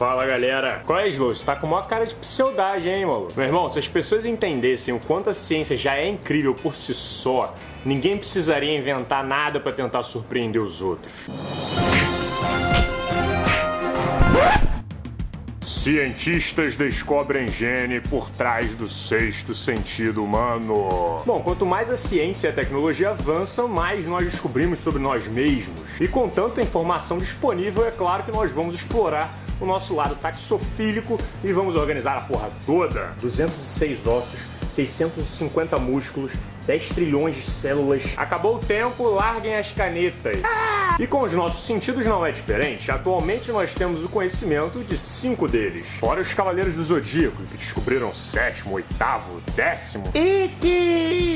Fala galera, qual é, Slow? Você tá com uma cara de pseudagem, hein, maluco? Meu irmão, se as pessoas entendessem o quanto a ciência já é incrível por si só, ninguém precisaria inventar nada para tentar surpreender os outros. Cientistas descobrem gene por trás do sexto sentido humano. Bom, quanto mais a ciência e a tecnologia avançam, mais nós descobrimos sobre nós mesmos. E com tanta informação disponível, é claro que nós vamos explorar o nosso lado taxofílico e vamos organizar a porra toda. 206 ossos, 650 músculos, 10 trilhões de células. Acabou o tempo, larguem as canetas. E com os nossos sentidos não é diferente. Atualmente nós temos o conhecimento de cinco deles. Fora os Cavaleiros do Zodíaco, que descobriram o sétimo, oitavo, décimo.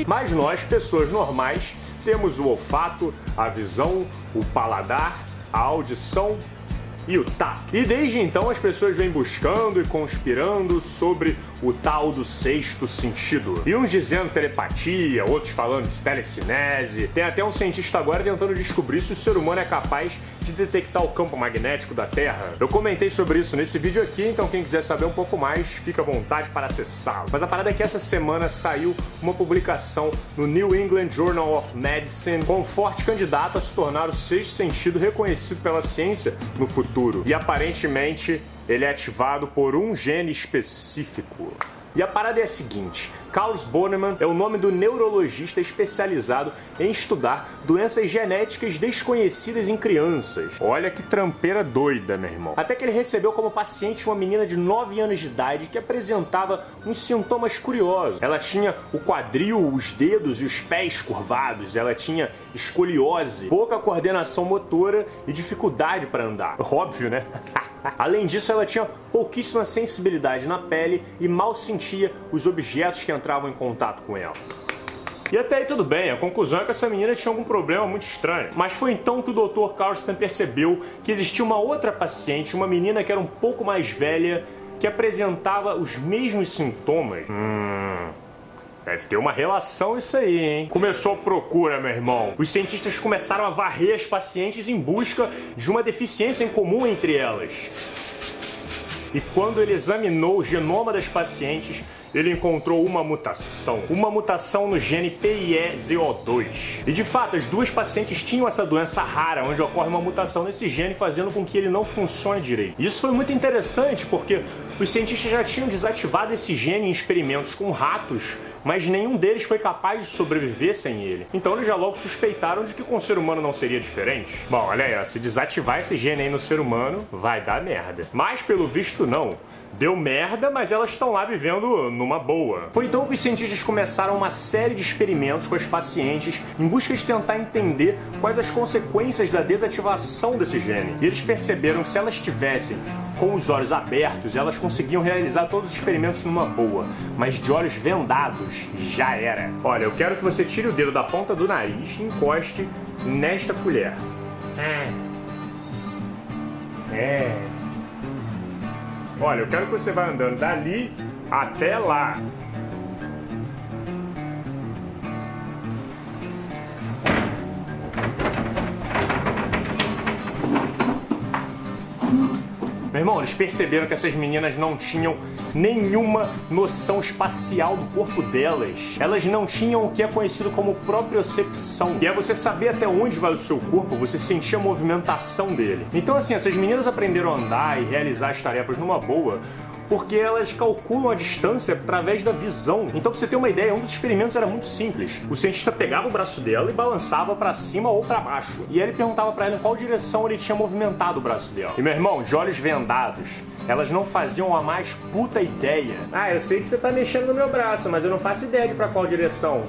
Mas nós, pessoas normais, temos o olfato, a visão, o paladar, a audição e o tato. E desde então as pessoas vêm buscando e conspirando sobre o tal do sexto sentido. E uns dizendo telepatia, outros falando de telecinese. Tem até um cientista agora tentando descobrir se o ser humano é capaz de detectar o campo magnético da Terra. Eu comentei sobre isso nesse vídeo aqui, então quem quiser saber um pouco mais, fica à vontade para acessá-lo. Mas a parada é que essa semana saiu uma publicação no New England Journal of Medicine com um forte candidato a se tornar o sexto sentido reconhecido pela ciência no futuro. E aparentemente ele é ativado por um gene específico. E a parada é a seguinte: Carlos Boneman é o nome do neurologista especializado em estudar doenças genéticas desconhecidas em crianças. Olha que trampeira doida, meu irmão. Até que ele recebeu como paciente uma menina de 9 anos de idade que apresentava uns sintomas curiosos. Ela tinha o quadril, os dedos e os pés curvados, ela tinha escoliose, pouca coordenação motora e dificuldade para andar. Óbvio, né? Além disso, ela tinha pouquíssima sensibilidade na pele e mal sentia os objetos que entravam em contato com ela. E até aí tudo bem, a conclusão é que essa menina tinha algum problema muito estranho. Mas foi então que o Dr. Carlston percebeu que existia uma outra paciente, uma menina que era um pouco mais velha, que apresentava os mesmos sintomas. Hum. Deve ter uma relação isso aí, hein? Começou a procura, meu irmão. Os cientistas começaram a varrer as pacientes em busca de uma deficiência em comum entre elas. E quando ele examinou o genoma das pacientes, ele encontrou uma mutação, uma mutação no gene PIE-ZO2. E de fato, as duas pacientes tinham essa doença rara, onde ocorre uma mutação nesse gene, fazendo com que ele não funcione direito. Isso foi muito interessante porque os cientistas já tinham desativado esse gene em experimentos com ratos, mas nenhum deles foi capaz de sobreviver sem ele. Então eles já logo suspeitaram de que com o ser humano não seria diferente. Bom, olha aí, se desativar esse gene aí no ser humano, vai dar merda. Mas pelo visto não. Deu merda, mas elas estão lá vivendo numa boa. Foi então que os cientistas começaram uma série de experimentos com as pacientes em busca de tentar entender quais as consequências da desativação desse gene. E eles perceberam que se elas tivessem com os olhos abertos, elas conseguiam realizar todos os experimentos numa boa, mas de olhos vendados já era. Olha, eu quero que você tire o dedo da ponta do nariz e encoste nesta colher. É. É. Olha, eu quero que você vá andando dali até lá. Eles perceberam que essas meninas não tinham nenhuma noção espacial do corpo delas. Elas não tinham o que é conhecido como propriocepção, que é você saber até onde vai o seu corpo, você sentir a movimentação dele. Então, assim, essas meninas aprenderam a andar e realizar as tarefas numa boa porque elas calculam a distância através da visão. Então, pra você ter uma ideia, um dos experimentos era muito simples. O cientista pegava o braço dela e balançava para cima ou para baixo. E ele perguntava para ela em qual direção ele tinha movimentado o braço dela. E meu irmão, de olhos vendados, elas não faziam a mais puta ideia. Ah, eu sei que você tá mexendo no meu braço, mas eu não faço ideia de para qual direção.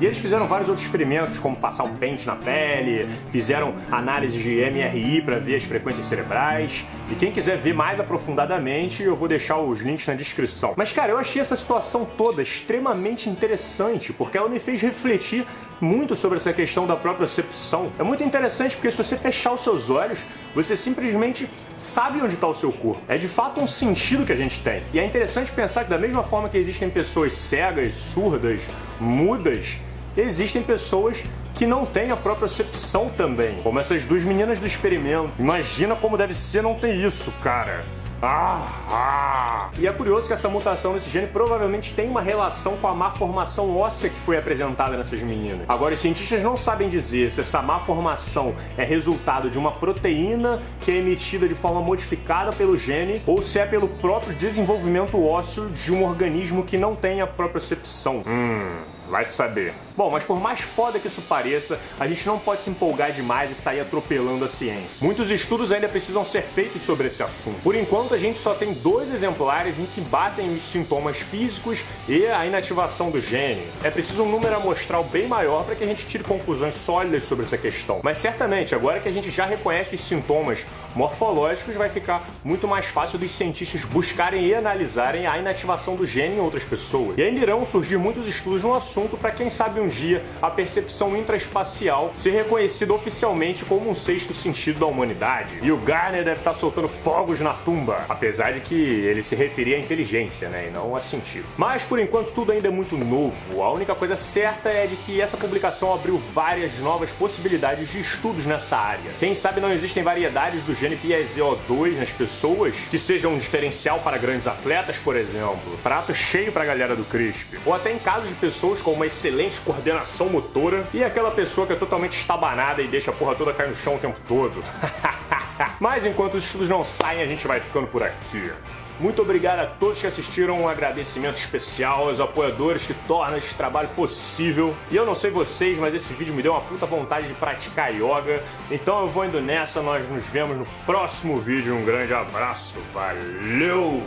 E eles fizeram vários outros experimentos, como passar um pente na pele, fizeram análise de MRI para ver as frequências cerebrais. E quem quiser ver mais aprofundadamente, eu vou deixar os links na descrição. Mas cara, eu achei essa situação toda extremamente interessante, porque ela me fez refletir muito sobre essa questão da própria percepção. É muito interessante porque se você fechar os seus olhos, você simplesmente sabe onde está o seu corpo. É de fato um sentido que a gente tem. E é interessante pensar que da mesma forma que existem pessoas cegas, surdas, mudas, existem pessoas que não tem a propriocepção também, como essas duas meninas do experimento. Imagina como deve ser não ter isso, cara. Ah, ah. E é curioso que essa mutação nesse gene provavelmente tem uma relação com a má formação óssea que foi apresentada nessas meninas. Agora, os cientistas não sabem dizer se essa má formação é resultado de uma proteína que é emitida de forma modificada pelo gene ou se é pelo próprio desenvolvimento ósseo de um organismo que não tem a propriocepção. Hum. Vai saber. Bom, mas por mais foda que isso pareça, a gente não pode se empolgar demais e sair atropelando a ciência. Muitos estudos ainda precisam ser feitos sobre esse assunto. Por enquanto, a gente só tem dois exemplares em que batem os sintomas físicos e a inativação do gene. É preciso um número amostral bem maior para que a gente tire conclusões sólidas sobre essa questão. Mas certamente, agora que a gente já reconhece os sintomas morfológicos, vai ficar muito mais fácil dos cientistas buscarem e analisarem a inativação do gene em outras pessoas. E ainda irão surgir muitos estudos no assunto para quem sabe um dia a percepção intraespacial ser reconhecida oficialmente como um sexto sentido da humanidade. E o Garner deve estar tá soltando fogos na tumba, apesar de que ele se referia à inteligência, né, e não a sentido. Mas por enquanto tudo ainda é muito novo. A única coisa certa é de que essa publicação abriu várias novas possibilidades de estudos nessa área. Quem sabe não existem variedades do gene PSO2 nas pessoas que sejam um diferencial para grandes atletas, por exemplo, prato cheio para a galera do CRISP, ou até em casos de pessoas com uma excelente coordenação motora e aquela pessoa que é totalmente estabanada e deixa a porra toda cair no chão o tempo todo. Mas enquanto os estudos não saem, a gente vai ficando por aqui. Muito obrigado a todos que assistiram, um agradecimento especial aos apoiadores que tornam esse trabalho possível. E eu não sei vocês, mas esse vídeo me deu uma puta vontade de praticar yoga. Então eu vou indo nessa, nós nos vemos no próximo vídeo. Um grande abraço, valeu!